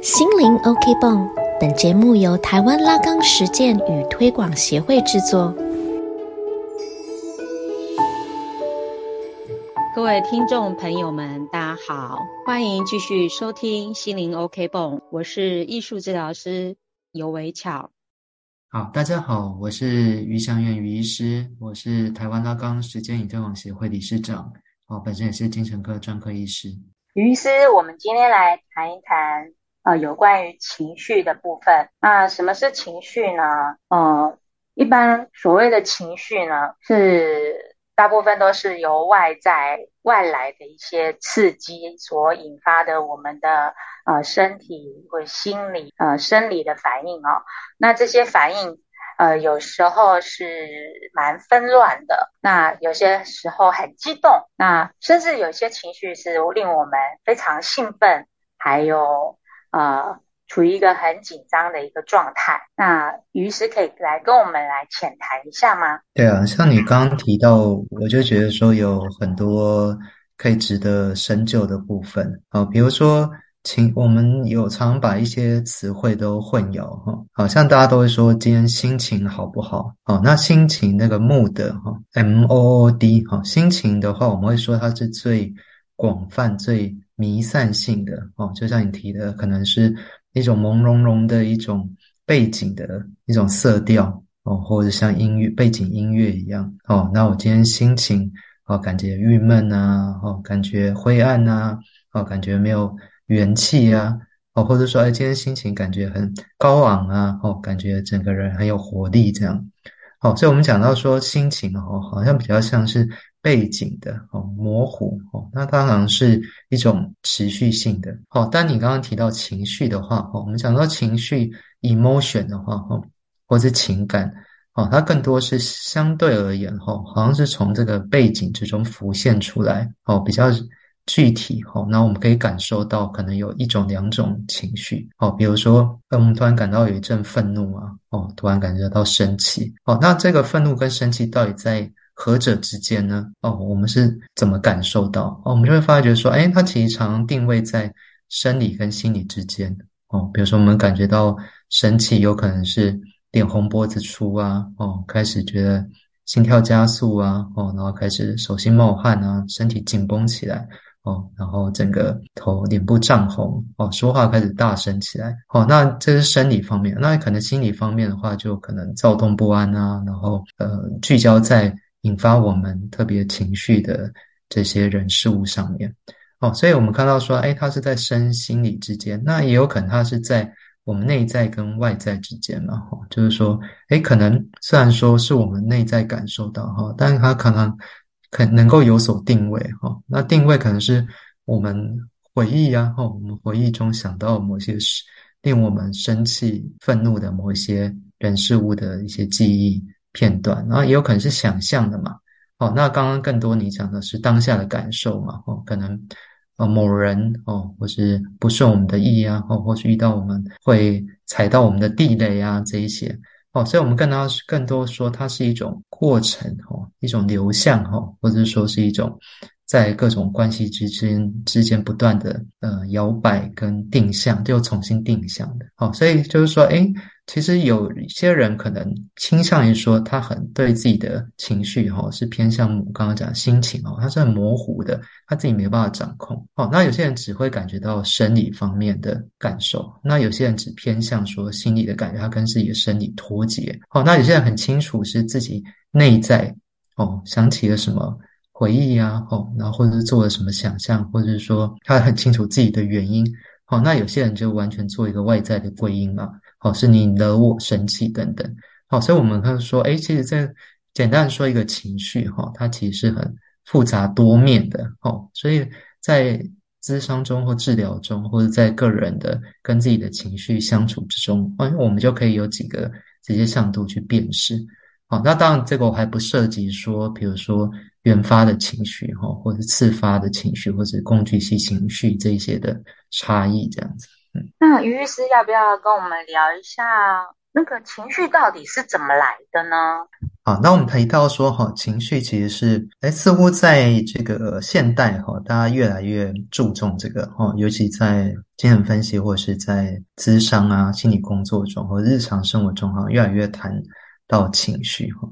心灵 OK 泵，本节目由台湾拉冈实践与推广协会制作。各位听众朋友们，大家好，欢迎继续收听心灵 OK 泵，我是艺术治疗师尤维巧。好，大家好，我是于祥元于医师，我是台湾拉冈实践与推广协会理事长，我，本身也是精神科专科医师。于医师，我们今天来谈一谈。呃，有关于情绪的部分，那什么是情绪呢？呃，一般所谓的情绪呢，是大部分都是由外在外来的一些刺激所引发的，我们的呃身体或心理呃生理的反应哦。那这些反应呃有时候是蛮纷乱的，那有些时候很激动，那甚至有些情绪是令我们非常兴奋，还有。呃，处于一个很紧张的一个状态。那于是可以来跟我们来浅谈一下吗？对啊，像你刚刚提到，我就觉得说有很多可以值得深究的部分啊，比如说情，我们有常把一些词汇都混淆哈，好像大家都会说今天心情好不好？好，那心情那个 mood 哈，m o o d 哈，心情的话，我们会说它是最广泛最。弥散性的哦，就像你提的，可能是一种朦胧胧的一种背景的一种色调哦，或者像音乐背景音乐一样哦。那我今天心情哦，感觉郁闷啊，哦，感觉灰暗啊，哦，感觉没有元气啊，哦，或者说哎，今天心情感觉很高昂啊，哦，感觉整个人很有活力这样。好，所以我们讲到说心情哦，好像比较像是。背景的哦，模糊哦，那它好像是一种持续性的哦。但你刚刚提到情绪的话哦，我们讲到情绪 emotion 的话哦，或是情感哦，它更多是相对而言哦，好像是从这个背景之中浮现出来哦，比较具体哦。那我们可以感受到可能有一种两种情绪哦，比如说我们突然感到有一阵愤怒啊哦，突然感觉到生气哦，那这个愤怒跟生气到底在？何者之间呢？哦，我们是怎么感受到？哦，我们就会发觉说，哎，它其实常定位在生理跟心理之间。哦，比如说我们感觉到生气，有可能是脸红脖子粗啊，哦，开始觉得心跳加速啊，哦，然后开始手心冒汗啊，身体紧绷起来，哦，然后整个头脸部涨红，哦，说话开始大声起来，哦，那这是生理方面。那可能心理方面的话，就可能躁动不安啊，然后呃，聚焦在。引发我们特别情绪的这些人事物上面，哦，所以我们看到说，哎，它是在身心理之间，那也有可能它是在我们内在跟外在之间嘛，哈，就是说，哎，可能虽然说是我们内在感受到哈，但是它可能可能够有所定位，哈，那定位可能是我们回忆啊，哈，我们回忆中想到某些事令我们生气、愤怒的某一些人事物的一些记忆。片段，然后也有可能是想象的嘛，哦，那刚刚更多你讲的是当下的感受嘛，哦，可能呃某人哦，或是不顺我们的意啊，哦，或是遇到我们会踩到我们的地雷啊这一些，哦，所以我们更多更多说它是一种过程哦，一种流向哈，或者说是一种在各种关系之间之间不断的呃摇摆跟定向，又重新定向的，哦，所以就是说，哎。其实有一些人可能倾向于说，他很对自己的情绪哈是偏向我刚刚讲心情哦，他是很模糊的，他自己没办法掌控哦。那有些人只会感觉到生理方面的感受，那有些人只偏向说心理的感觉，他跟自己的生理脱节哦。那有些人很清楚是自己内在哦想起了什么回忆啊哦，然后或者是做了什么想象，或者是说他很清楚自己的原因哦。那有些人就完全做一个外在的归因嘛。好，是你惹我生气等等。好，所以我们看说，哎，其实这简单说一个情绪，哈，它其实是很复杂多面的。哦，所以在咨商中或治疗中，或者在个人的跟自己的情绪相处之中，哎，我们就可以有几个直接向度去辨识。好，那当然这个我还不涉及说，比如说原发的情绪，哈，或者次发的情绪，或者工具性情绪这些的差异，这样子。那于律师要不要跟我们聊一下那个情绪到底是怎么来的呢？好，那我们提到说哈，情绪其实是哎，似乎在这个现代哈，大家越来越注重这个哈，尤其在精神分析或者是在咨商啊、心理工作中或日常生活中哈，越来越谈到情绪哈。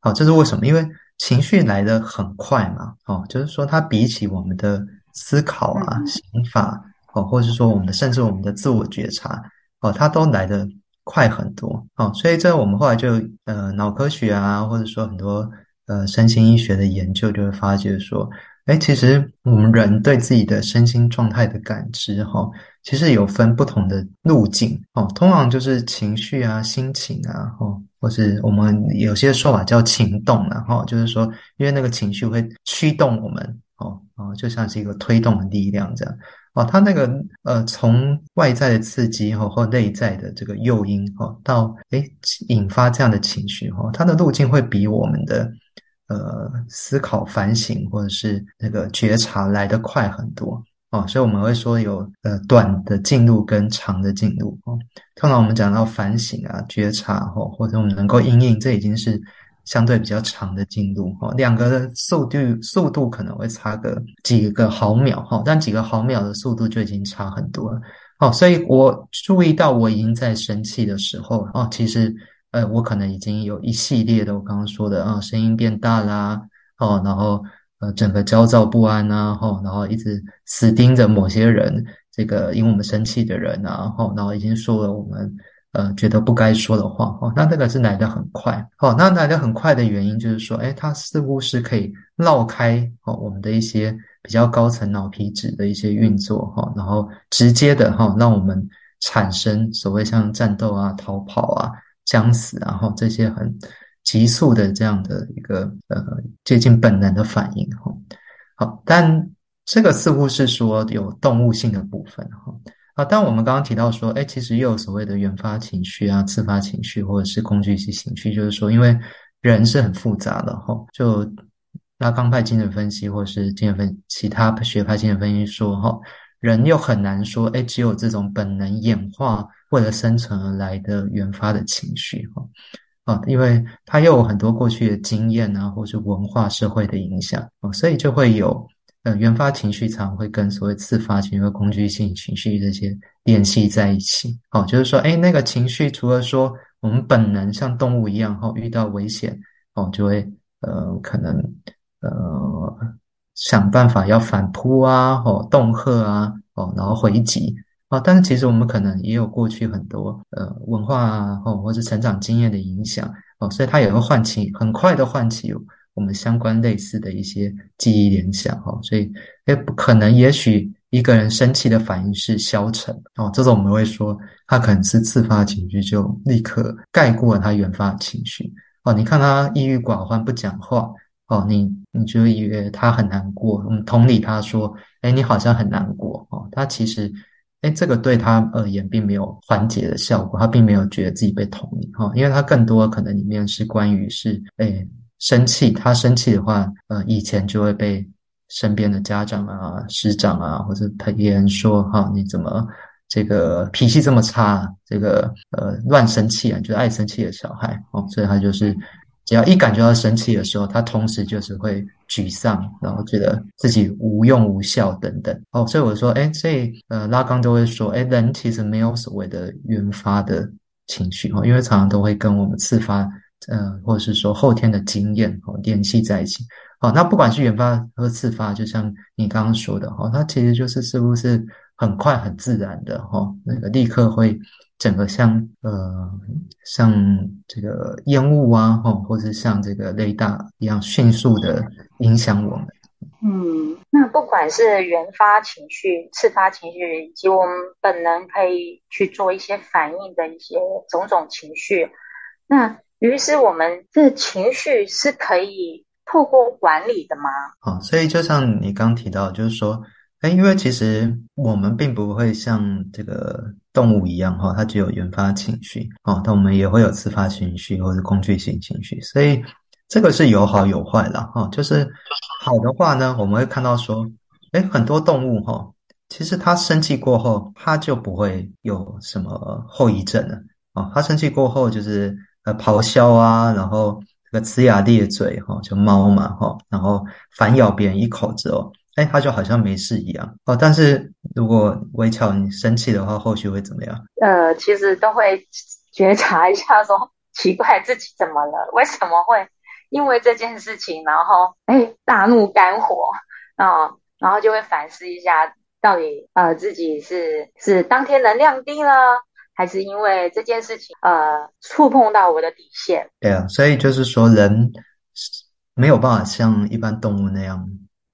好，这是为什么？因为情绪来的很快嘛，哦，就是说它比起我们的思考啊、想法哦，或者是说我们的甚至我们的自我觉察哦，它都来的。快很多哦，所以这我们后来就呃脑科学啊，或者说很多呃身心医学的研究就会发觉说，哎，其实我们人对自己的身心状态的感知哈，其实有分不同的路径哦。通常就是情绪啊、心情啊，哦，或是我们有些说法叫情动啊，哈，就是说因为那个情绪会驱动我们哦，哦，就像是一个推动的力量这样。哦，它那个呃，从外在的刺激哈，或内在的这个诱因哈，到诶引发这样的情绪哈，它的路径会比我们的呃思考、反省或者是那个觉察来得快很多哦。所以我们会说有呃短的进路跟长的进路哦。通常我们讲到反省啊、觉察哈，或者我们能够应应，这已经是。相对比较长的进度哈，两个的速度速度可能会差个几个毫秒哈，但几个毫秒的速度就已经差很多了哦。所以我注意到我已经在生气的时候哦，其实呃，我可能已经有一系列的我刚刚说的啊，声音变大啦哦，然后呃，整个焦躁不安呐哈，然后一直死盯着某些人，这个因为我们生气的人啊哈，然后已经说了我们。呃，觉得不该说的话哦，那这个是来的很快哦。那来的很快的原因就是说，哎，它似乎是可以绕开哦我们的一些比较高层脑皮质的一些运作哈，然后直接的哈让我们产生所谓像战斗啊、逃跑啊、将死然后这些很急速的这样的一个呃接近本能的反应哈。好，但这个似乎是说有动物性的部分哈。啊，但我们刚刚提到说，哎，其实又有所谓的原发情绪啊、自发情绪，或者是工具性情绪，就是说，因为人是很复杂的哈。就拉康派精神分析，或者是精神分其他学派精神分析说，哈，人又很难说，哎，只有这种本能演化为了生存而来的原发的情绪，哈，啊，因为它又有很多过去的经验啊，或是文化社会的影响，啊，所以就会有。呃，原发情绪常会跟所谓自发情绪和工具性情绪这些联系在一起。哦，就是说，哎，那个情绪除了说我们本能像动物一样，哦，遇到危险，哦，就会呃，可能呃想办法要反扑啊，哦，恫吓啊，哦，然后回击啊。但是其实我们可能也有过去很多呃文化啊，哦，或者成长经验的影响，哦，所以它也会唤起很快的唤起。我们相关类似的一些记忆联想，哦，所以也不可能，也许一个人生气的反应是消沉，哦，这种我们会说他可能是自发情绪，就立刻盖过了他原发情绪，哦，你看他抑郁寡欢不讲话，哦，你你就以为他很难过，我们同理他说，哎，你好像很难过，哦，他其实，哎，这个对他而言并没有缓解的效果，他并没有觉得自己被同理，哈，因为他更多可能里面是关于是，哎。生气，他生气的话，呃，以前就会被身边的家长啊、师长啊，或者他别人说，哈，你怎么这个脾气这么差？这个呃，乱生气啊，就是爱生气的小孩哦。所以他就是只要一感觉到生气的时候，他同时就是会沮丧，然后觉得自己无用无效等等哦。所以我说，哎，所以呃，拉冈都会说，哎，人其实没有所谓的原发的情绪哦，因为常常都会跟我们自发。呃，或者是说后天的经验哦联系在一起，好，那不管是原发和次发，就像你刚刚说的哈，它其实就是是不是很快很自然的哈，那个立刻会整个像呃像这个烟雾啊哈，或是像这个雷达一样迅速的影响我们。嗯，那不管是原发情绪、次发情绪，以及我们本能可以去做一些反应的一些种种情绪，那。于是，我们这情绪是可以透过管理的吗？哦，所以就像你刚提到，就是说，哎，因为其实我们并不会像这个动物一样，哈，它只有原发情绪，哦，但我们也会有自发情绪或者工具性情绪，所以这个是有好有坏的，哈，就是好的话呢，我们会看到说，哎，很多动物，哈，其实它生气过后，它就不会有什么后遗症了，哦，它生气过后就是。呃，咆哮啊，然后这个呲牙咧嘴哈，就猫嘛哈，然后反咬别人一口之后，哎，他就好像没事一样哦。但是如果微巧你生气的话，后续会怎么样？呃，其实都会觉察一下，说 奇怪自己怎么了？为什么会因为这件事情，然后哎大怒肝火啊，然后就会反思一下，到底呃自己是是当天能量低了。还是因为这件事情，呃，触碰到我的底线。对啊，所以就是说，人没有办法像一般动物那样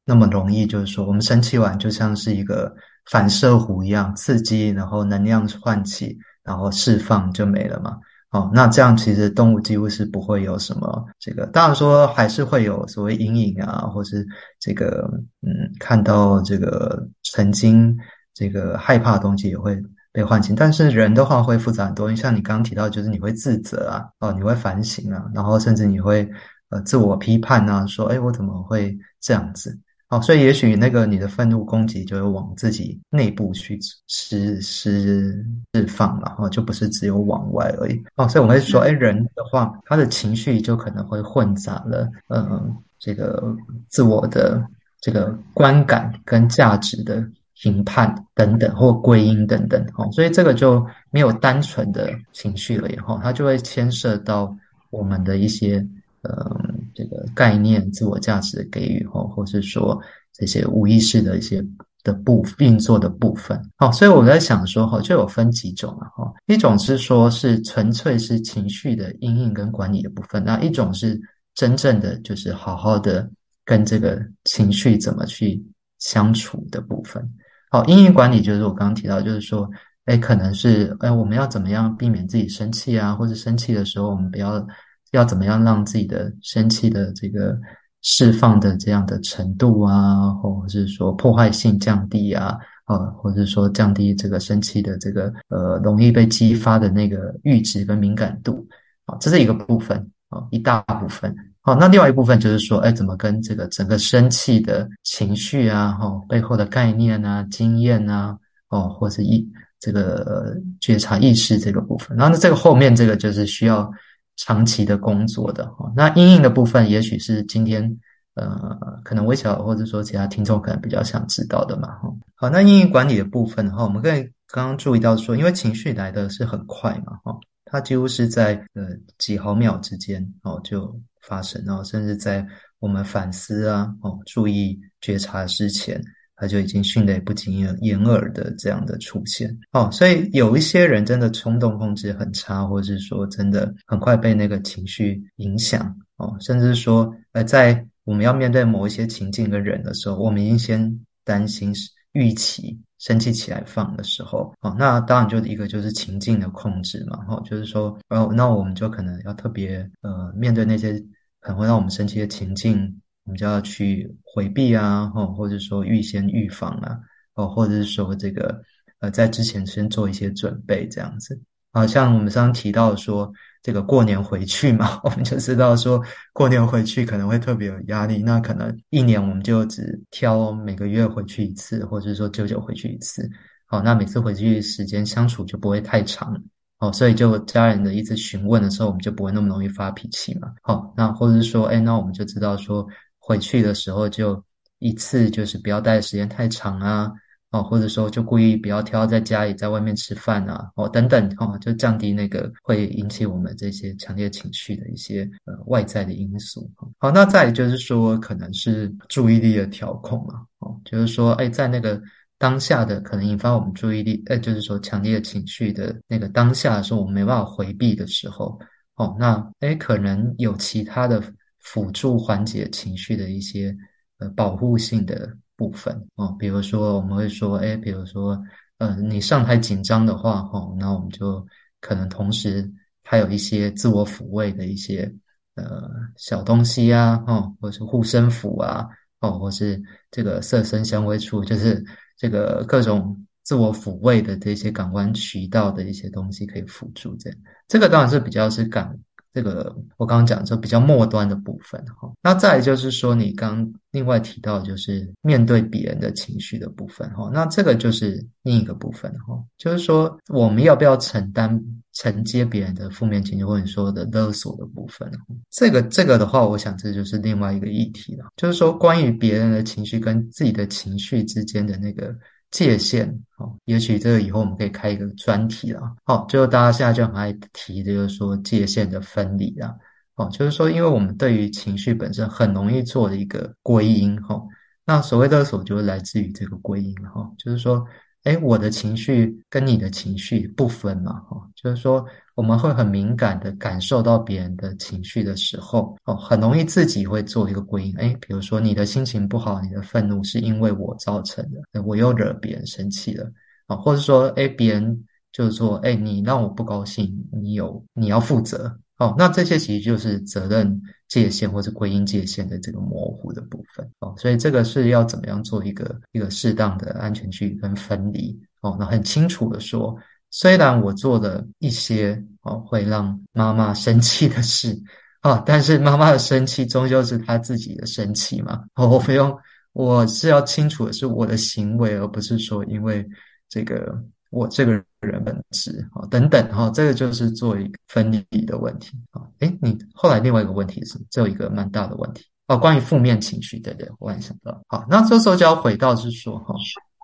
那么容易，就是说，我们生气完就像是一个反射弧一样，刺激，然后能量唤起，然后释放就没了嘛。哦，那这样其实动物几乎是不会有什么这个，当然说还是会有所谓阴影啊，或是这个嗯，看到这个曾经这个害怕的东西也会。被唤醒，但是人的话会复杂很多。像你刚刚提到，就是你会自责啊，哦，你会反省啊，然后甚至你会呃自我批判啊，说，哎，我怎么会这样子？哦，所以也许那个你的愤怒攻击就会往自己内部去释释释放了，哦，就不是只有往外而已。哦，所以我们会说，哎，人的话，他的情绪就可能会混杂了，嗯，这个自我的这个观感跟价值的。评判等等，或归因等等，哦，所以这个就没有单纯的情绪了，以后它就会牵涉到我们的一些呃这个概念、自我价值的给予，哈，或是说这些无意识的一些的部分运作的部分，好，所以我在想说，哈，就有分几种了，哈，一种是说是纯粹是情绪的阴影跟管理的部分，那一种是真正的就是好好的跟这个情绪怎么去相处的部分。好，阴影管理就是我刚刚提到，就是说，哎，可能是，哎，我们要怎么样避免自己生气啊？或者生气的时候，我们不要要怎么样让自己的生气的这个释放的这样的程度啊，或者是说破坏性降低啊，啊，或者是说降低这个生气的这个呃容易被激发的那个阈值跟敏感度，啊，这是一个部分啊，一大部分。好，那另外一部分就是说，哎，怎么跟这个整个生气的情绪啊，哈，背后的概念啊、经验啊，哦，或者意这个觉察意识这个部分，然后呢，这个后面这个就是需要长期的工作的哈。那阴影的部分，也许是今天呃，可能微小或者说其他听众可能比较想知道的嘛，哈。好，那阴影管理的部分的话，我们可以刚刚注意到说，因为情绪来的是很快嘛，哈，它几乎是在呃几毫秒之间哦就。发生，然后甚至在我们反思啊，哦，注意觉察之前，他就已经迅雷不及掩耳的这样的出现哦。所以有一些人真的冲动控制很差，或者是说真的很快被那个情绪影响哦，甚至说，呃，在我们要面对某一些情境跟人的时候，我们已经先担心预期生气起来放的时候哦，那当然就一个就是情境的控制嘛，哦，就是说，哦，那我们就可能要特别呃面对那些。可能会让我们生气的情境，我们就要去回避啊，或或者说预先预防啊，哦，或者是说这个呃，在之前先做一些准备这样子。啊，像我们刚刚提到说，这个过年回去嘛，我们就知道说过年回去可能会特别有压力，那可能一年我们就只挑每个月回去一次，或者说久久回去一次。好，那每次回去时间相处就不会太长。哦，所以就家人的一直询问的时候，我们就不会那么容易发脾气嘛。好，那或者是说，哎，那我们就知道说，回去的时候就一次就是不要待的时间太长啊。哦，或者说就故意不要挑在家里，在外面吃饭啊。哦，等等，哦，就降低那个会引起我们这些强烈情绪的一些呃外在的因素。好，那再就是说，可能是注意力的调控嘛。哦，就是说，哎，在那个。当下的可能引发我们注意力，呃，就是说强烈情绪的那个当下的时候，我们没办法回避的时候，哦，那诶可能有其他的辅助缓解情绪的一些呃保护性的部分哦，比如说我们会说，诶比如说，呃，你上台紧张的话，哦，那我们就可能同时还有一些自我抚慰的一些呃小东西啊，哦，或是护身符啊，哦，或是这个色身香味处，就是。这个各种自我抚慰的这些感官渠道的一些东西可以辅助，这样这个当然是比较是感这个我刚刚讲就比较末端的部分哈。那再就是说你刚另外提到就是面对别人的情绪的部分哈，那这个就是另一个部分哈，就是说我们要不要承担承接别人的负面情绪，或者说的勒索的部分。这个这个的话，我想这就是另外一个议题了，就是说关于别人的情绪跟自己的情绪之间的那个界限。哦，也许这个以后我们可以开一个专题了。好，最后大家现在就很爱提，就是说界限的分离啊。哦，就是说，因为我们对于情绪本身很容易做的一个归因。哈，那所谓的索就是来自于这个归因。哈，就是说。哎，我的情绪跟你的情绪不分嘛，哈，就是说我们会很敏感的感受到别人的情绪的时候，哦，很容易自己会做一个归因，哎，比如说你的心情不好，你的愤怒是因为我造成的，我又惹别人生气了，啊，或者说，哎，别人就是说，哎，你让我不高兴，你有你要负责。哦，那这些其实就是责任界限或者归因界限的这个模糊的部分哦，所以这个是要怎么样做一个一个适当的安全区跟分离哦，那很清楚的说，虽然我做了一些哦会让妈妈生气的事啊，但是妈妈的生气终究是她自己的生气嘛，哦我不用，我是要清楚的是我的行为，而不是说因为这个。我这个人本质啊，等等哈，这个就是做一个分离的问题啊。诶，你后来另外一个问题是，这有一个蛮大的问题哦，关于负面情绪，对对，我也想到。好，那这时候就要回到是说哈，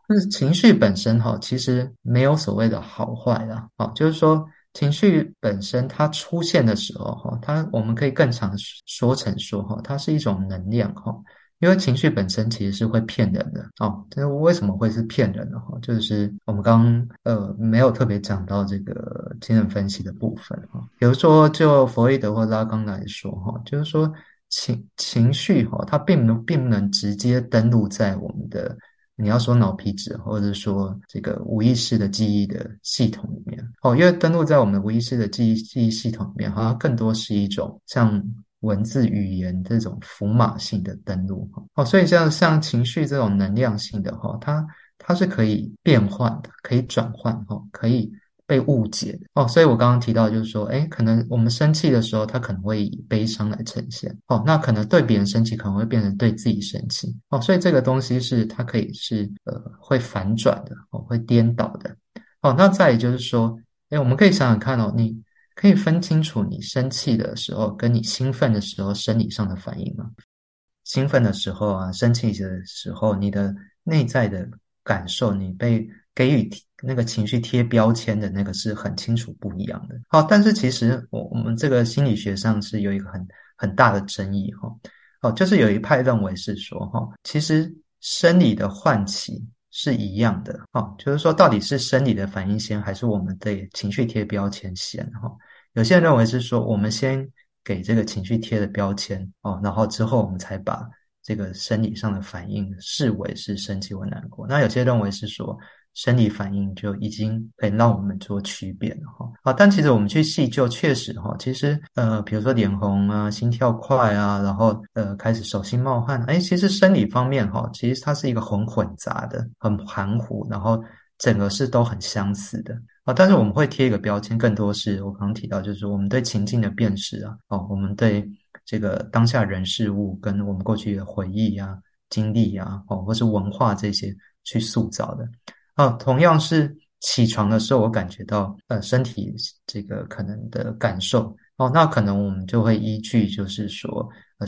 就是情绪本身哈，其实没有所谓的好坏的啊，就是说情绪本身它出现的时候哈，它我们可以更常说成说哈，它是一种能量哈。因为情绪本身其实是会骗人的哦，这为什么会是骗人的哈？就是我们刚呃没有特别讲到这个精神分析的部分哈。比如说，就弗洛伊德或拉冈来说哈，就是说情情绪哈，它并不并不能直接登录在我们的你要说脑皮质或者说这个无意识的记忆的系统里面哦，因为登录在我们无意识的记忆记忆系统里面，好像更多是一种像。文字语言这种符码性的登录哈哦，所以像像情绪这种能量性的哈，它它是可以变换的，可以转换哈，可以被误解哦。所以我刚刚提到就是说，哎，可能我们生气的时候，它可能会以悲伤来呈现哦，那可能对别人生气，可能会变成对自己生气哦。所以这个东西是它可以是呃会反转的哦，会颠倒的哦。那再也就是说，哎，我们可以想想看哦，你。可以分清楚你生气的时候跟你兴奋的时候生理上的反应吗？兴奋的时候啊，生气的时候，你的内在的感受，你被给予那个情绪贴标签的那个是很清楚不一样的。好，但是其实我我们这个心理学上是有一个很很大的争议哈。哦，就是有一派认为是说哈，其实生理的唤起。是一样的哦，就是说，到底是生理的反应先，还是我们的情绪贴标签先？哈，有些人认为是说，我们先给这个情绪贴的标签哦，然后之后我们才把这个生理上的反应视为是生气或难过。那有些认为是说。生理反应就已经可以让我们做区别了哈。好，但其实我们去细究，确实哈，其实呃，比如说脸红啊、心跳快啊，然后呃开始手心冒汗，哎，其实生理方面哈，其实它是一个很混杂的、很含糊，然后整个是都很相似的啊。但是我们会贴一个标签，更多是我刚刚提到，就是我们对情境的辨识啊，哦，我们对这个当下人事物跟我们过去的回忆啊、经历啊，哦，或是文化这些去塑造的。啊，同样是起床的时候，我感觉到呃身体这个可能的感受哦，那可能我们就会依据就是说呃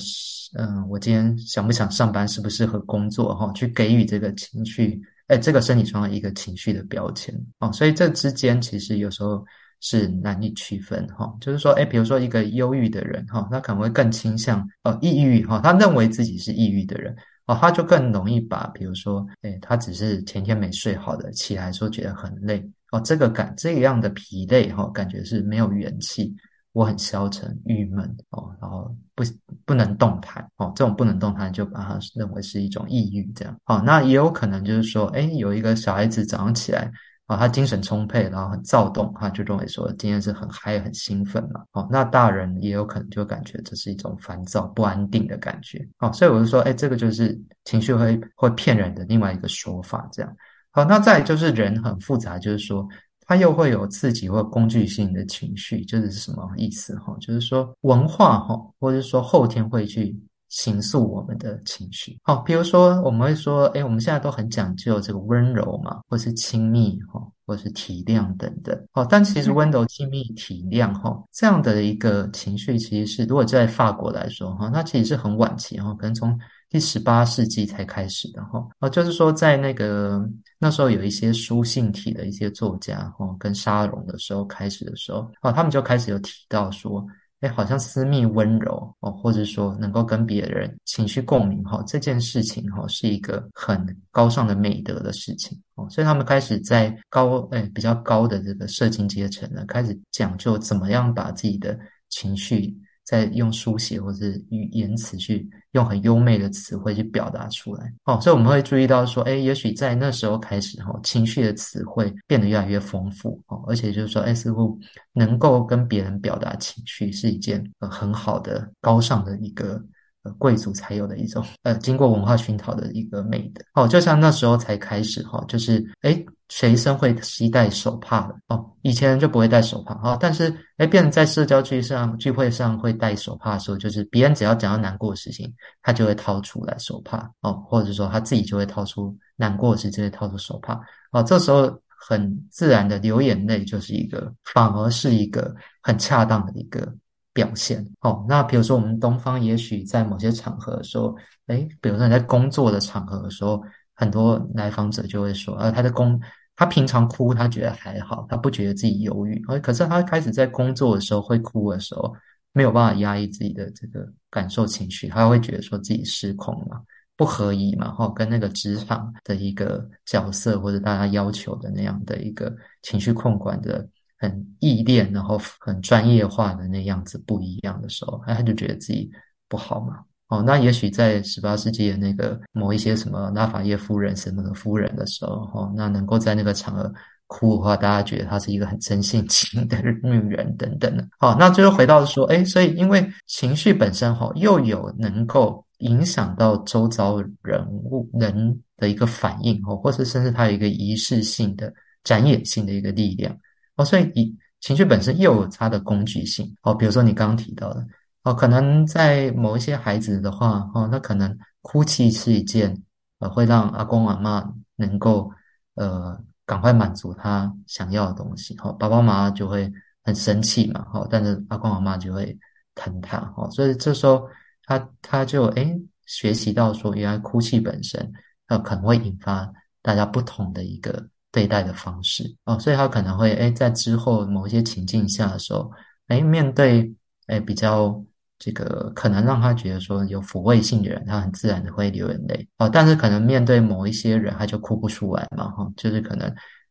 嗯，我今天想不想上班，适不适合工作哈，去给予这个情绪哎这个身体上的一个情绪的标签哦，所以这之间其实有时候是难以区分哈，就是说哎，比如说一个忧郁的人哈，他可能会更倾向呃抑郁哈，他认为自己是抑郁的人。哦，他就更容易把，比如说，哎，他只是前天没睡好的，起来说觉得很累，哦，这个感这样的疲累，哈，感觉是没有元气，我很消沉、郁闷，哦，然后不不能动弹，哦，这种不能动弹就把它认为是一种抑郁，这样，哦，那也有可能就是说，哎，有一个小孩子早上起来。啊，他精神充沛，然后很躁动，他就认为说今天是很嗨、很兴奋嘛。哦，那大人也有可能就感觉这是一种烦躁、不安定的感觉。哦，所以我就说，哎，这个就是情绪会会骗人的另外一个说法。这样，好，那再就是人很复杂，就是说他又会有刺激或工具性的情绪，就是什么意思？哈，就是说文化哈，或者说后天会去形塑我们的情绪。好，比如说我们会说，哎，我们现在都很讲究这个温柔嘛，或是亲密哈，或是体谅等等。哦，但其实温柔、亲密、体谅哈，这样的一个情绪，其实是如果在法国来说哈，它其实是很晚期哈，可能从第十八世纪才开始的哈。哦，就是说在那个那时候有一些书信体的一些作家哈，跟沙龙的时候开始的时候，哦，他们就开始有提到说。哎，好像私密温柔哦，或者说能够跟别人情绪共鸣哈，这件事情哈是一个很高尚的美德的事情哦，所以他们开始在高哎比较高的这个社经阶层呢，开始讲究怎么样把自己的情绪。在用书写或者语言词去用很优美的词汇去表达出来，哦，所以我们会注意到说，哎，也许在那时候开始，哈，情绪的词汇变得越来越丰富，哦，而且就是说，哎，似乎能够跟别人表达情绪是一件呃很好的高尚的一个。呃，贵族才有的一种，呃，经过文化熏陶的一个美的哦，就像那时候才开始哈，就是哎，学生会携带手帕的哦，以前就不会带手帕哈，但是哎，变成在社交聚上聚会上会带手帕的时候，就是别人只要讲到难过的事情，他就会掏出来手帕哦，或者说他自己就会掏出难过时就会掏出手帕哦，这时候很自然的流眼泪就是一个，反而是一个很恰当的一个。表现哦，那比如说我们东方，也许在某些场合的时候，哎，比如说你在工作的场合的时候，很多来访者就会说，呃，他的工，他平常哭，他觉得还好，他不觉得自己忧郁，而可是他开始在工作的时候会哭的时候，没有办法压抑自己的这个感受情绪，他会觉得说自己失控嘛，不合宜嘛，哈，跟那个职场的一个角色或者大家要求的那样的一个情绪控管的。很意练，然后很专业化的那样子不一样的时候，哎，他就觉得自己不好嘛。哦，那也许在十八世纪的那个某一些什么拉法叶夫人什么的夫人的时候，哈，那能够在那个场合哭的话，大家觉得她是一个很真性情的女人等等的。好，那最后回到说，哎，所以因为情绪本身哈，又有能够影响到周遭人物人的一个反应，哦，或者甚至它有一个仪式性的展演性的一个力量。哦，所以以情绪本身又有它的工具性哦，比如说你刚刚提到的哦，可能在某一些孩子的话哦，那可能哭泣是一件呃会让阿公阿妈能够呃赶快满足他想要的东西哦，爸爸妈妈就会很生气嘛哦，但是阿公阿妈就会疼他哦，所以这时候他他就诶学习到说，原来哭泣本身呃可能会引发大家不同的一个。对待的方式哦，所以他可能会哎，在之后某一些情境下的时候，哎，面对哎比较这个可能让他觉得说有抚慰性的人，他很自然的会流眼泪哦。但是可能面对某一些人，他就哭不出来嘛哈，就是可能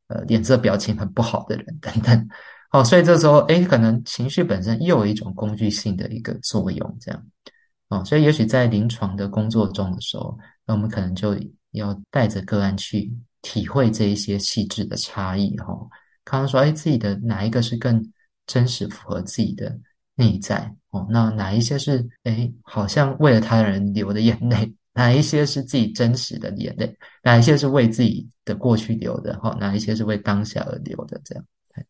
呃脸色表情很不好的人等等哦。所以这时候哎，可能情绪本身又有一种工具性的一个作用，这样哦。所以也许在临床的工作中的时候，那我们可能就要带着个案去。体会这一些细致的差异，哈，看看说，哎，自己的哪一个是更真实符合自己的内在，哦，那哪一些是，哎，好像为了他人流的眼泪，哪一些是自己真实的眼泪，哪一些是为自己的过去流的，哈，哪一些是为当下而流的，这样。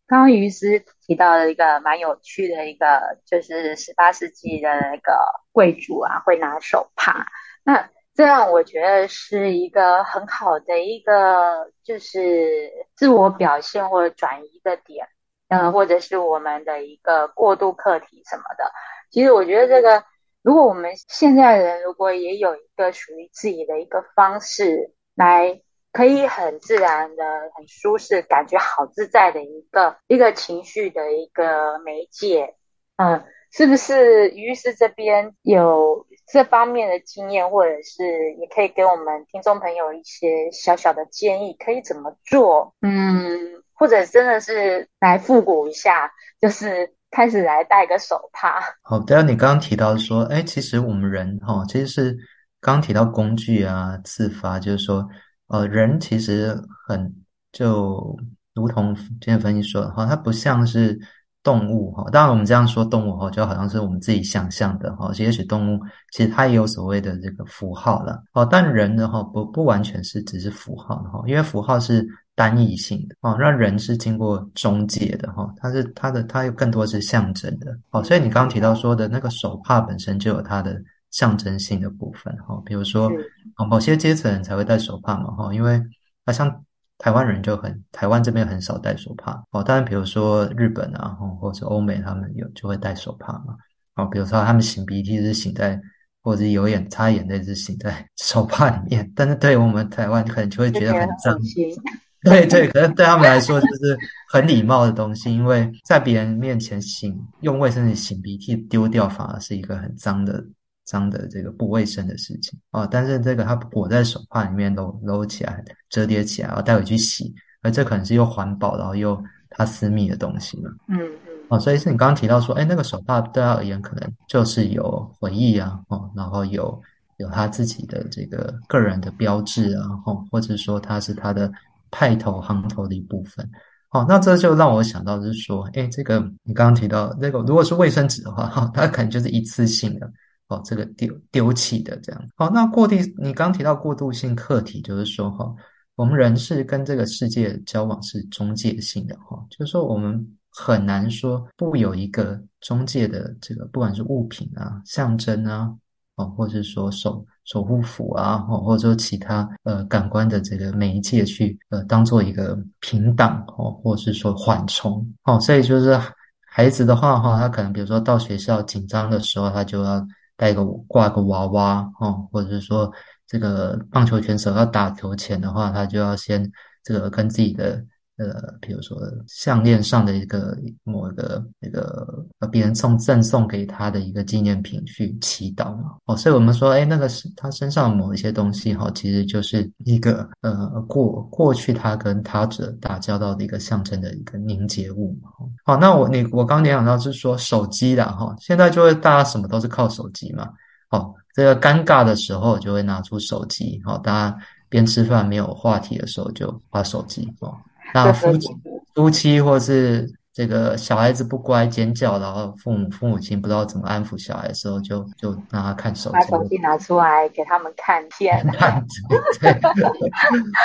刚刚于师提到了一个蛮有趣的一个，就是十八世纪的那个贵族啊，会拿手帕，那。这样我觉得是一个很好的一个，就是自我表现或者转移的点，嗯，或者是我们的一个过渡课题什么的。其实我觉得这个，如果我们现在人如果也有一个属于自己的一个方式，来可以很自然的、很舒适、感觉好自在的一个一个情绪的一个媒介，嗯。是不是于是这边有这方面的经验，或者是也可以给我们听众朋友一些小小的建议，可以怎么做？嗯，或者真的是来复古一下，就是开始来戴个手帕。好，对啊，你刚刚提到说，哎，其实我们人哈，其实是刚提到工具啊，自发，就是说，呃，人其实很就如同今天分析说的哈，它不像是。动物哈，当然我们这样说动物哈，就好像是我们自己想象的哈。也许动物其实它也有所谓的这个符号了哦，但人呢哈不不完全是只是符号哈，因为符号是单一性的哦，那人是经过中介的哈，它是它的它有更多是象征的哦。所以你刚刚提到说的那个手帕本身就有它的象征性的部分哈，比如说某些阶层人才会戴手帕嘛哈，因为那像台湾人就很台湾这边很少戴手帕哦，当然比如说日本啊或者欧美他们有就会戴手帕嘛哦，比如说他们擤鼻涕是擤在或者有眼擦眼泪是擤在 手帕里面，但是对我们台湾可能就会觉得很脏。对对，可能对他们来说就是很礼貌的东西，因为在别人面前擤用卫生纸擤鼻涕丢掉，反而是一个很脏的、脏的这个不卫生的事情哦。但是这个它裹在手帕里面搂搂起来、折叠起来，然后带回去洗，而这可能是又环保，然后又它私密的东西嘛。嗯嗯。哦，所以是你刚刚提到说，哎，那个手帕对他而言可能就是有回忆啊，哦，然后有有他自己的这个个人的标志啊，哦，或者说他是他的。派头行头的一部分，哦，那这就让我想到就是说，哎，这个你刚刚提到那个，如果是卫生纸的话，哈，它可能就是一次性的，哦，这个丢丢弃的这样。好，那过渡，你刚提到过渡性客体，就是说，哈，我们人是跟这个世界交往是中介性的，哈，就是说我们很难说不有一个中介的这个，不管是物品啊、象征啊，哦，或者说手。守护符啊，或或者其他呃感官的这个媒介去呃当做一个平挡哦，或者是说缓冲哦，所以就是孩子的话哈，他可能比如说到学校紧张的时候，他就要带个挂个娃娃哦，或者是说这个棒球选手要打球前的话，他就要先这个跟自己的。呃，比如说项链上的一个某一个那个呃，别人送赠送给他的一个纪念品去祈祷嘛。哦，所以我们说，哎，那个是他身上某一些东西哈，其实就是一个呃过过去他跟他者打交道的一个象征的一个凝结物嘛。好，那我你我刚联想到是说手机的哈，现在就会大家什么都是靠手机嘛。好，这个尴尬的时候就会拿出手机，好，大家边吃饭没有话题的时候就划手机哦。那夫妻夫妻或是这个小孩子不乖尖叫，然后父母父母亲不知道怎么安抚小孩的时候，就就让他看手机，把手机拿出来给他们看片，对，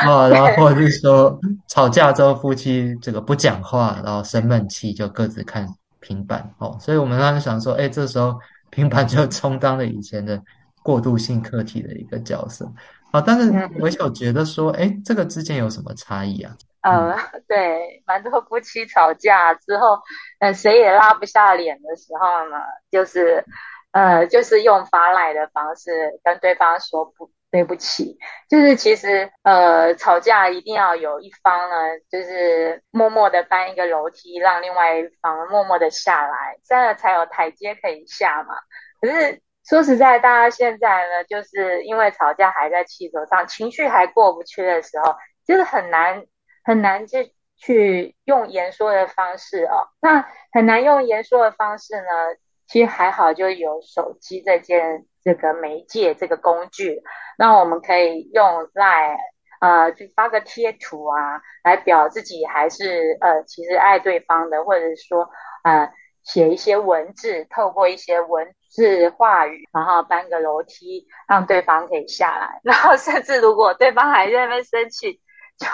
哦，然后或者是说吵架之后夫妻这个不讲话，然后生闷气就各自看平板。哦，所以我们当时想说，哎，这时候平板就充当了以前的过渡性客体的一个角色，好，但是我有觉得说，哎，这个之间有什么差异啊？呃，对，蛮多夫妻吵架之后，呃，谁也拉不下脸的时候呢，就是，呃，就是用发赖的方式跟对方说不对不起，就是其实，呃，吵架一定要有一方呢，就是默默的搬一个楼梯，让另外一方默默的下来，这样才有台阶可以下嘛。可是说实在，大家现在呢，就是因为吵架还在气头上，情绪还过不去的时候，就是很难。很难去去用言说的方式哦，那很难用言说的方式呢。其实还好，就有手机这件这个媒介这个工具，那我们可以用来呃去发个贴图啊，来表自己还是呃其实爱对方的，或者说呃写一些文字，透过一些文字话语，然后搬个楼梯让对方可以下来，然后甚至如果对方还在那边生气。就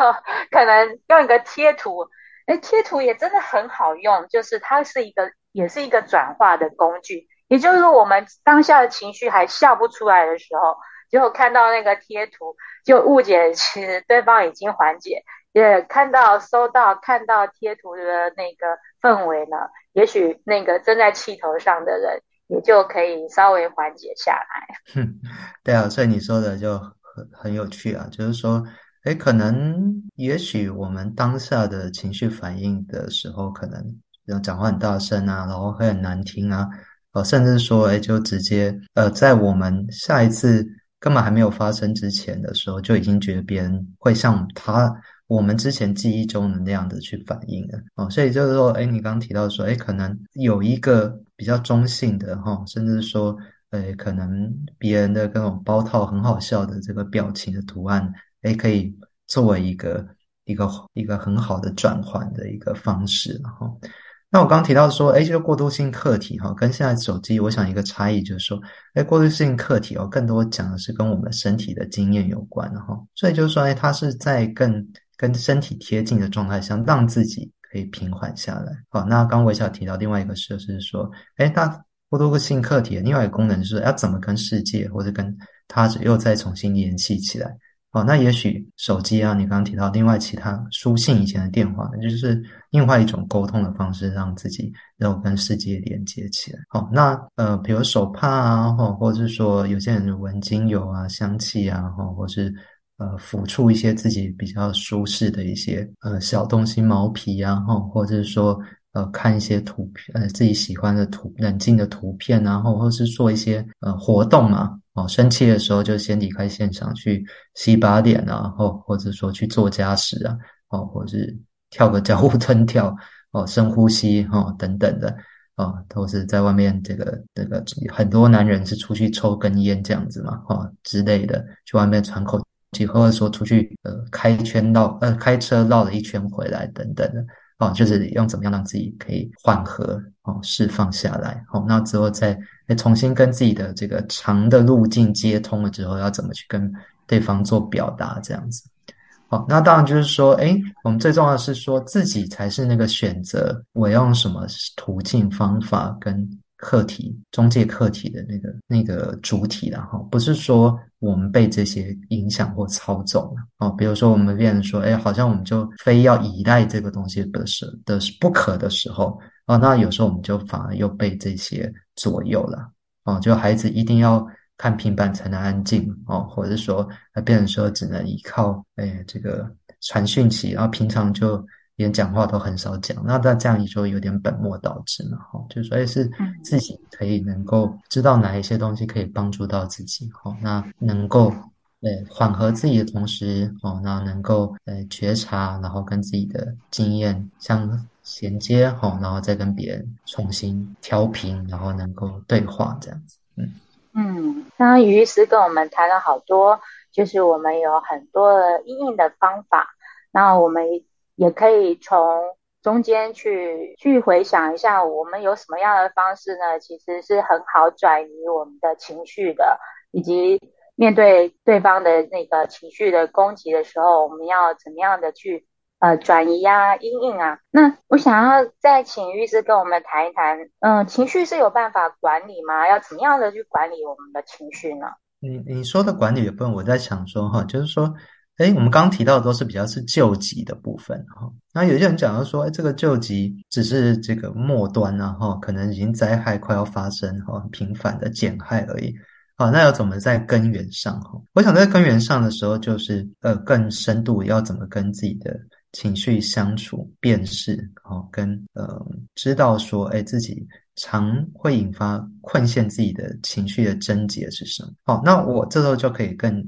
可能用一个贴图，哎，贴图也真的很好用，就是它是一个，也是一个转化的工具。也就是说，我们当下的情绪还笑不出来的时候，结果看到那个贴图，就误解其实对方已经缓解。也看到、收到、看到贴图的那个氛围呢，也许那个正在气头上的人，也就可以稍微缓解下来。哼对啊，所以你说的就很很有趣啊，就是说。哎，可能也许我们当下的情绪反应的时候，可能讲话很大声啊，然后会很难听啊，呃，甚至说，哎，就直接呃，在我们下一次根本还没有发生之前的时候，就已经觉得别人会像他我们之前记忆中的那样的去反应了哦。所以就是说，哎，你刚刚提到说，哎，可能有一个比较中性的哈，甚至说，呃，可能别人的各种包套很好笑的这个表情的图案。哎，可以作为一个一个一个很好的转换的一个方式，哈。那我刚提到说，哎，这个过渡性课题，哈，跟现在手机，我想一个差异就是说，哎，过渡性课题哦，更多讲的是跟我们身体的经验有关，哈。所以就是说，哎，它是在更跟身体贴近的状态下，让自己可以平缓下来。好，那刚微笑提到另外一个事就是说，哎，他或多个性客体的另外一个功能是要怎么跟世界或者跟他者又再重新联系起来。哦，那也许手机啊，你刚刚提到另外其他书信以前的电话，就是另外一种沟通的方式，让自己然后跟世界连接起来。好，那呃，比如手帕啊，或或者是说有些人闻精油啊、香气啊，或或是呃抚触一些自己比较舒适的一些呃小东西，毛皮啊，或或者是说呃看一些图片，呃自己喜欢的图冷静的图片啊，或或是做一些呃活动嘛。哦，生气的时候就先离开现场去洗把脸啊，或或者说去做家事啊，哦，或者是跳个交互 蹲跳，哦，深呼吸，哦，等等的，哦，都是在外面这个这个很多男人是出去抽根烟这样子嘛，哦之类的，去外面喘口气，或者说出去呃开圈绕呃开车绕了一圈回来等等的。哦，就是用怎么样让自己可以缓和哦，释放下来。好，那之后再重新跟自己的这个长的路径接通了之后，要怎么去跟对方做表达？这样子。好，那当然就是说，哎，我们最重要的是说自己才是那个选择，我要用什么途径方法跟。课题中介课题的那个那个主体了哈，不是说我们被这些影响或操纵了哦。比如说我们变成说，哎，好像我们就非要依赖这个东西的时的是不可的时候哦，那有时候我们就反而又被这些左右了哦。就孩子一定要看平板才能安静哦，或者说变成说只能依靠哎这个传讯息，然后平常就。连讲话都很少讲，那那这样你就有点本末倒置嘛，哈，就所以是自己可以能够知道哪一些东西可以帮助到自己，哦，那能够呃缓和自己的同时，哦，那能够呃觉察，然后跟自己的经验相衔接，哈，然后再跟别人重新调频，然后能够对话这样子，嗯嗯，刚刚于医师跟我们谈了好多，就是我们有很多的应用的方法，那我们。也可以从中间去去回想一下，我们有什么样的方式呢？其实是很好转移我们的情绪的，以及面对对方的那个情绪的攻击的时候，我们要怎么样的去呃转移啊、阴影啊？那我想要再请律师跟我们谈一谈，嗯，情绪是有办法管理吗？要怎么样的去管理我们的情绪呢？你你说的管理的部分，我在想说哈，就是说。哎，我们刚刚提到的都是比较是救急的部分哈。那有些人讲到说，哎，这个救急只是这个末端啊，哈，可能已经灾害快要发生哈，频繁的减害而已。好，那要怎么在根源上哈？我想在根源上的时候，就是呃，更深度要怎么跟自己的情绪相处、辨识，哦，跟呃，知道说，哎，自己常会引发困陷自己的情绪的症结是什么？好，那我这时候就可以更。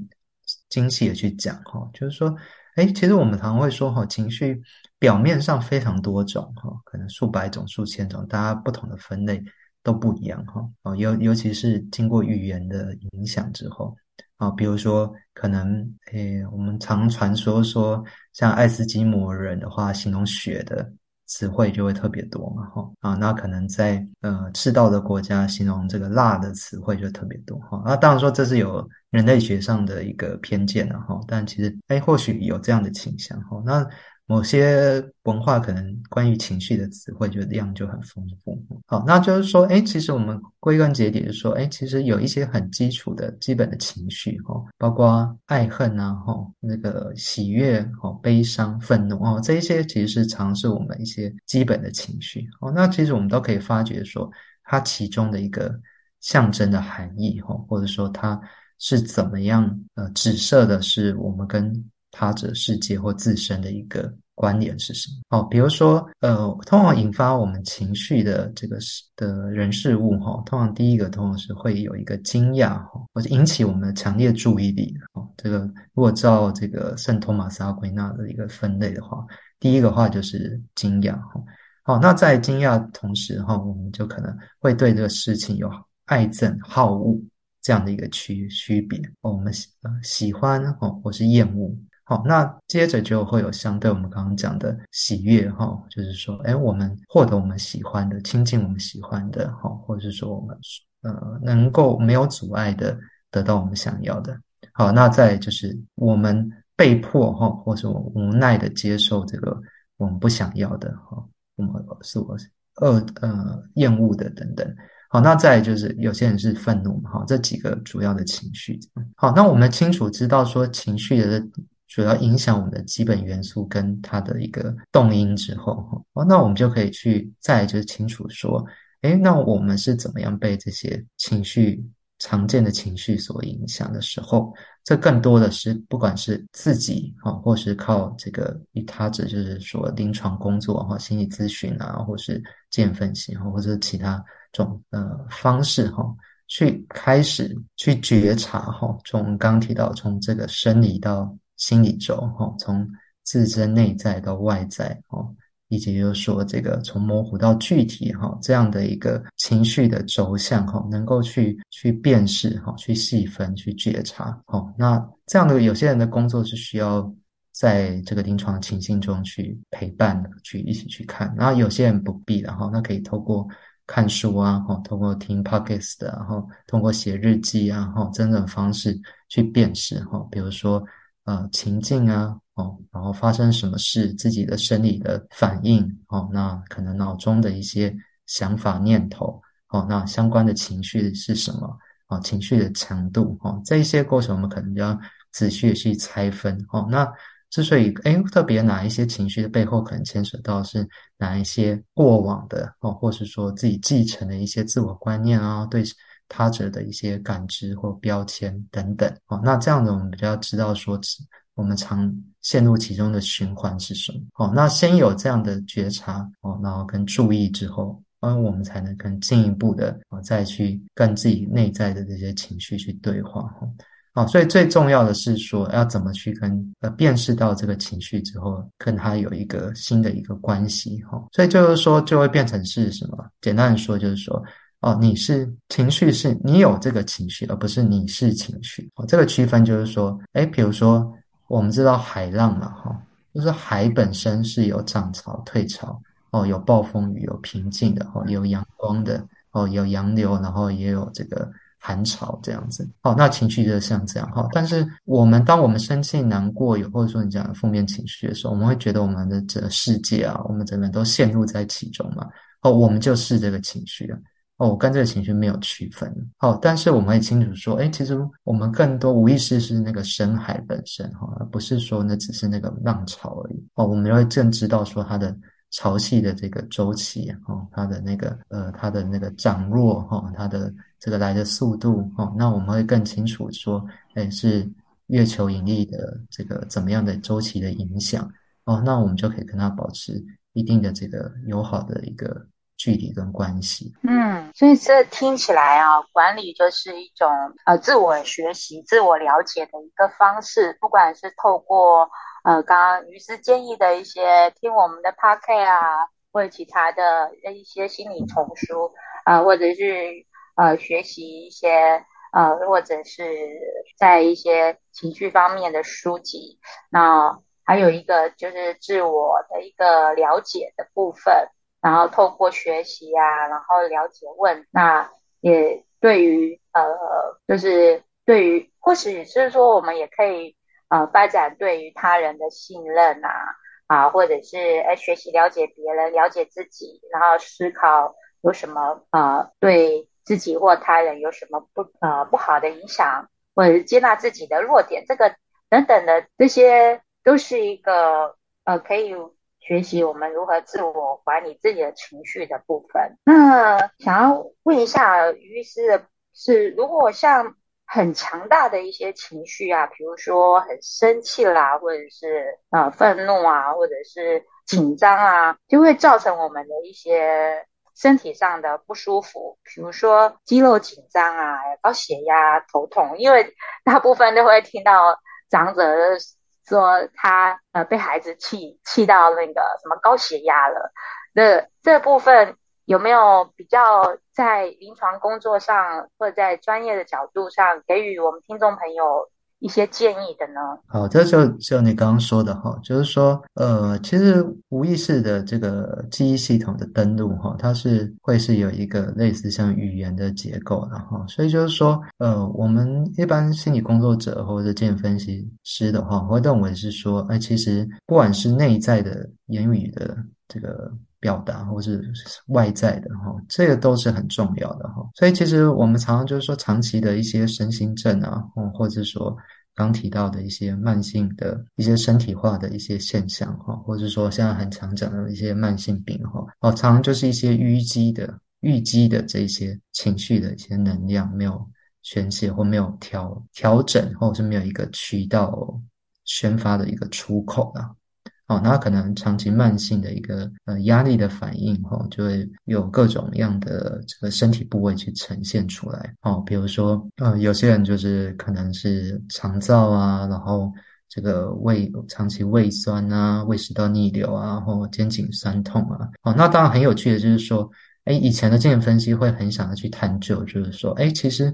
精细的去讲哈，就是说，哎，其实我们常会说哈，情绪表面上非常多种哈，可能数百种、数千种，大家不同的分类都不一样哈。哦，尤尤其是经过语言的影响之后啊，比如说，可能诶，我们常传说说，像爱斯基摩人的话，形容雪的。词汇就会特别多嘛，哈啊，那可能在呃赤道的国家形容这个辣的词汇就特别多，哈那当然说这是有人类学上的一个偏见了，哈，但其实诶或许有这样的倾向，哈那。某些文化可能关于情绪的词汇就量就很丰富。好，那就是说，哎，其实我们归根结底是说，哎，其实有一些很基础的基本的情绪，哈，包括爱恨啊，哈，那个喜悦，哈，悲伤、愤怒，哦，这一些其实是尝试我们一些基本的情绪。哦，那其实我们都可以发觉说，它其中的一个象征的含义，哈，或者说它是怎么样，呃，指涉的是我们跟。他者世界或自身的一个关联是什么？哦，比如说，呃，通常引发我们情绪的这个的人事物，哈，通常第一个通常是会有一个惊讶，哈，或者引起我们的强烈注意力，哦，这个如果照这个圣托马斯阿奎纳的一个分类的话，第一个话就是惊讶，哈，好，那在惊讶同时，哈，我们就可能会对这个事情有爱憎好恶这样的一个区区别哦，我们喜喜欢，哦，或是厌恶。好，那接着就会有相对我们刚刚讲的喜悦哈，就是说，哎，我们获得我们喜欢的，亲近我们喜欢的，哈，或者是说我们呃能够没有阻碍的得到我们想要的。好，那再就是我们被迫哈，或者我无奈的接受这个我们不想要的哈，我们是我恶呃厌恶的等等。好，那再就是有些人是愤怒嘛，哈，这几个主要的情绪。好，那我们清楚知道说情绪的主要影响我们的基本元素跟它的一个动因之后，哈，那我们就可以去再就是清楚说，诶，那我们是怎么样被这些情绪常见的情绪所影响的时候，这更多的是不管是自己哈，或是靠这个与他者，就是说临床工作哈，心理咨询啊，或是见分析，或者是其他。种呃方式哈，去开始去觉察哈，从刚提到从这个生理到心理轴哈，从自身内在到外在哦，以及就是说这个从模糊到具体哈，这样的一个情绪的轴向哈，能够去去辨识哈，去细分去觉察哈，那这样的有些人的工作是需要在这个临床情境中去陪伴的，去一起去看，那有些人不必的哈，那可以透过。看书啊，哈，通过听 podcast，然后通过写日记啊，哈，这种方式去辨识哈，比如说呃情境啊，哦，然后发生什么事，自己的生理的反应，哦，那可能脑中的一些想法念头，哦，那相关的情绪是什么？哦，情绪的强度，哦，这一些过程我们可能要仔细的去拆分，哦，那。之所以哎，特别哪一些情绪的背后可能牵扯到是哪一些过往的哦，或是说自己继承的一些自我观念啊，对他者的一些感知或标签等等哦，那这样的我们比较知道说，我们常陷入其中的循环是什么哦。那先有这样的觉察哦，然后跟注意之后，嗯，我们才能更进一步的哦，再去跟自己内在的这些情绪去对话哈。哦，所以最重要的是说，要怎么去跟呃辨识到这个情绪之后，跟他有一个新的一个关系哈。所以就是说，就会变成是什么？简单的说，就是说，哦，你是情绪，是你有这个情绪，而不是你是情绪。哦，这个区分就是说，哎，比如说我们知道海浪嘛，哈，就是海本身是有涨潮、退潮，哦，有暴风雨、有平静的，哦，有阳光的，哦，有洋流，然后也有这个。寒潮这样子，哦，那情绪就像这样哈。但是我们当我们生气、难过，有或者说你讲负面情绪的时候，我们会觉得我们的这个世界啊，我们整个都陷入在其中嘛。哦，我们就是这个情绪啊。哦，我跟这个情绪没有区分。好，但是我们也清楚说，哎，其实我们更多无意识是那个深海本身哈，而不是说那只是那个浪潮而已。哦，我们会更知道说它的潮汐的这个周期哈，它的那个呃，它的那个涨落哈，它的。这个来的速度，哦，那我们会更清楚说，哎，是月球引力的这个怎么样的周期的影响，哦，那我们就可以跟它保持一定的这个友好的一个距离跟关系。嗯，所以这听起来啊，管理就是一种呃自我学习、自我了解的一个方式，不管是透过呃刚刚于师建议的一些听我们的 p o c a s t 啊，或者其他的一些心理丛书啊，或者是。呃，学习一些呃，或者是在一些情绪方面的书籍。那还有一个就是自我的一个了解的部分，然后透过学习啊，然后了解问，那也对于呃，就是对于或许是说，我们也可以呃，发展对于他人的信任啊，啊，或者是哎，学习了解别人，了解自己，然后思考有什么啊，对。自己或他人有什么不呃不好的影响，或者是接纳自己的弱点，这个等等的这些都是一个呃可以学习我们如何自我管理自己的情绪的部分。那想要问一下于律师是，如果像很强大的一些情绪啊，比如说很生气啦，或者是呃愤怒啊，或者是紧张啊，就会造成我们的一些。身体上的不舒服，比如说肌肉紧张啊、高血压、头痛，因为大部分都会听到长者说他呃被孩子气气到那个什么高血压了。那这部分有没有比较在临床工作上或者在专业的角度上给予我们听众朋友？一些建议的呢？好，这就就你刚刚说的哈，就是说，呃，其实无意识的这个记忆系统的登录哈，它是会是有一个类似像语言的结构的哈，所以就是说，呃，我们一般心理工作者或者精神分析师的话，会认为是说，哎，其实不管是内在的言语的这个。表达，或是外在的哈，这个都是很重要的哈。所以其实我们常常就是说，长期的一些身心症啊，或者说刚提到的一些慢性的一些身体化的一些现象哈，或者说现在很常讲的一些慢性病哈，哦，常常就是一些淤积的、淤积的这些情绪的一些能量没有宣泄或没有调调整，或者是没有一个渠道宣发的一个出口啊。哦，那可能长期慢性的一个呃压力的反应，哈，就会有各种样的这个身体部位去呈现出来，哦，比如说呃有些人就是可能是肠燥啊，然后这个胃长期胃酸啊，胃食道逆流啊，或肩颈酸痛啊，哦，那当然很有趣的就是说，哎，以前的精神分析会很想要去探究，就是说，哎，其实。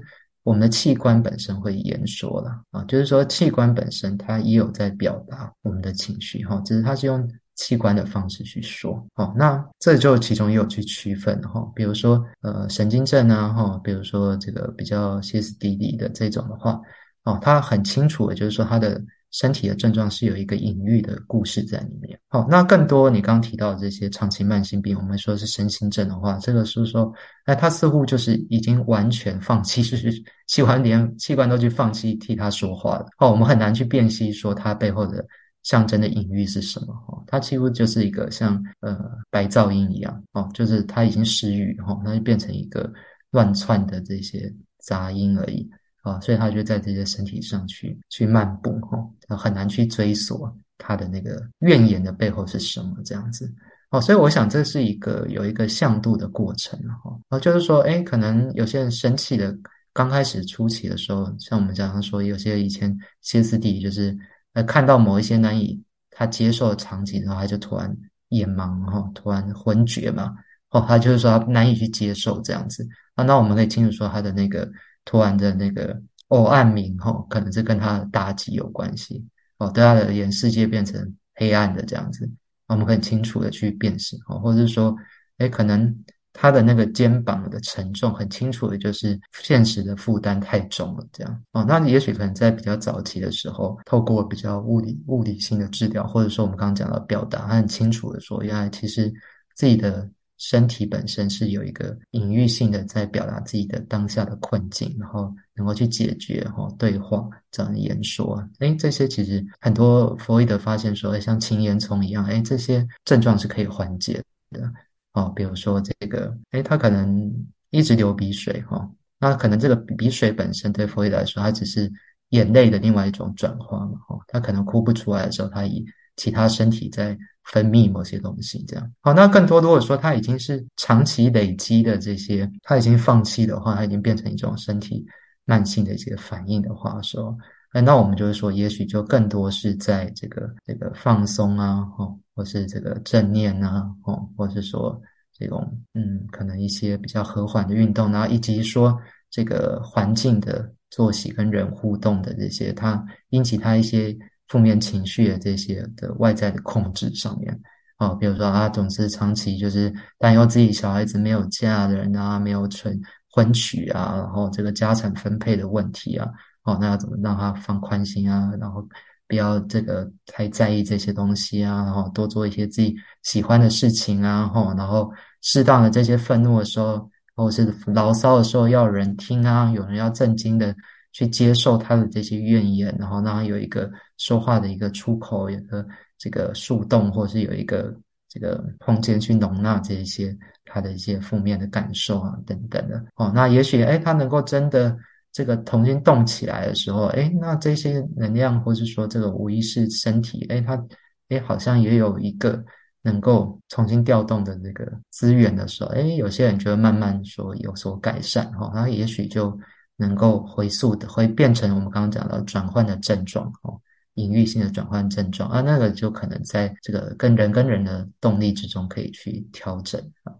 我们的器官本身会言说了啊，就是说器官本身它也有在表达我们的情绪哈，只是它是用器官的方式去说哦。那这就其中也有去区分哈，比如说呃神经症啊哈，比如说这个比较歇斯底里的这种的话哦，它很清楚的就是说它的。身体的症状是有一个隐喻的故事在里面。好，那更多你刚刚提到这些长期慢性病，我们说是身心症的话，这个是说，哎，他似乎就是已经完全放弃，就是器官连器官都去放弃替他说话了。哦，我们很难去辨析说他背后的象征的隐喻是什么。哦，他几乎就是一个像呃白噪音一样。哦，就是他已经失语，哈，那就变成一个乱窜的这些杂音而已。啊，所以他就在这些身体上去去漫步，哈，很难去追索他的那个怨言的背后是什么这样子。哦，所以我想这是一个有一个向度的过程，哈，啊，就是说，哎，可能有些人生气的刚开始初期的时候，像我们经常说，有些以前歇斯底里，就是呃看到某一些难以他接受的场景，然后他就突然眼盲，哈，突然昏厥嘛，哦，他就是说他难以去接受这样子。啊，那我们可以清楚说他的那个。突然的那个哦暗冥哈，可能是跟他的打击有关系哦，对他的眼世界变成黑暗的这样子，我们可以清楚的去辨识哦，或者是说，哎，可能他的那个肩膀的沉重，很清楚的就是现实的负担太重了这样哦，那也许可能在比较早期的时候，透过比较物理物理性的治疗，或者说我们刚刚讲到表达，他很清楚的说，原来其实自己的。身体本身是有一个隐喻性的，在表达自己的当下的困境，然后能够去解决哈对话这样的言说，哎，这些其实很多弗洛伊德发现说，像青烟囱一样，哎，这些症状是可以缓解的哦。比如说这个，哎，他可能一直流鼻水哈，那可能这个鼻水本身对弗洛伊德来说，它只是眼泪的另外一种转化嘛，哈，他可能哭不出来的时候，他以其他身体在。分泌某些东西，这样好。那更多如果说他已经是长期累积的这些，他已经放弃的话，他已经变成一种身体慢性的一些反应的话，说，哎，那我们就是说，也许就更多是在这个这个放松啊，哦，或是这个正念啊，哦，或是说这种嗯，可能一些比较和缓的运动，然后以及说这个环境的作息跟人互动的这些，它引起他一些。负面情绪的这些的外在的控制上面啊，比如说啊，总是长期就是担忧自己小孩子没有嫁人啊，没有存婚娶啊，然后这个家产分配的问题啊，哦，那要怎么让他放宽心啊？然后不要这个太在意这些东西啊，然后多做一些自己喜欢的事情啊，吼，然后适当的这些愤怒的时候，或者是牢骚的时候，要有人听啊，有人要震惊的。去接受他的这些怨言，然后让他有一个说话的一个出口，有个这个树洞，或者是有一个这个空间去容纳这些他的一些负面的感受啊，等等的哦。那也许哎，他能够真的这个重新动起来的时候，哎，那这些能量，或是说这个无意识身体，哎，他哎好像也有一个能够重新调动的那个资源的时候，哎，有些人就会慢慢说有所改善哈，然后也许就。能够回溯的，会变成我们刚刚讲的转换的症状哦，隐喻性的转换症状啊，那个就可能在这个跟人跟人的动力之中可以去调整啊。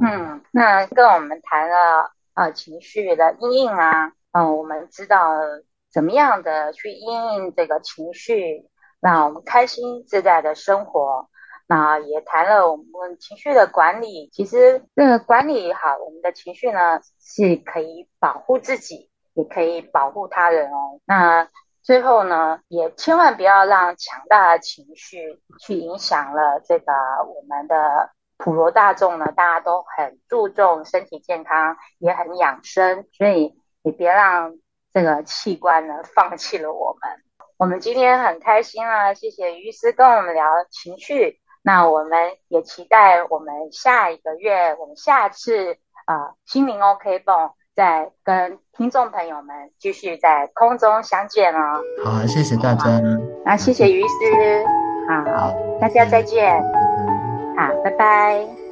嗯，那跟我们谈了啊情绪的阴影啊，嗯，我们知道怎么样的去阴影这个情绪，让我们开心自在的生活。那也谈了我们情绪的管理，其实这个管理好我们的情绪呢，是可以保护自己，也可以保护他人哦。那最后呢，也千万不要让强大的情绪去影响了这个我们的普罗大众呢，大家都很注重身体健康，也很养生，所以也别让这个器官呢放弃了我们。我们今天很开心啊，谢谢于师跟我们聊情绪。那我们也期待我们下一个月，我们下次啊心灵 OK 泵再跟听众朋友们继续在空中相见哦。好，谢谢大家。那谢谢于师，好，大家再见。好，拜拜。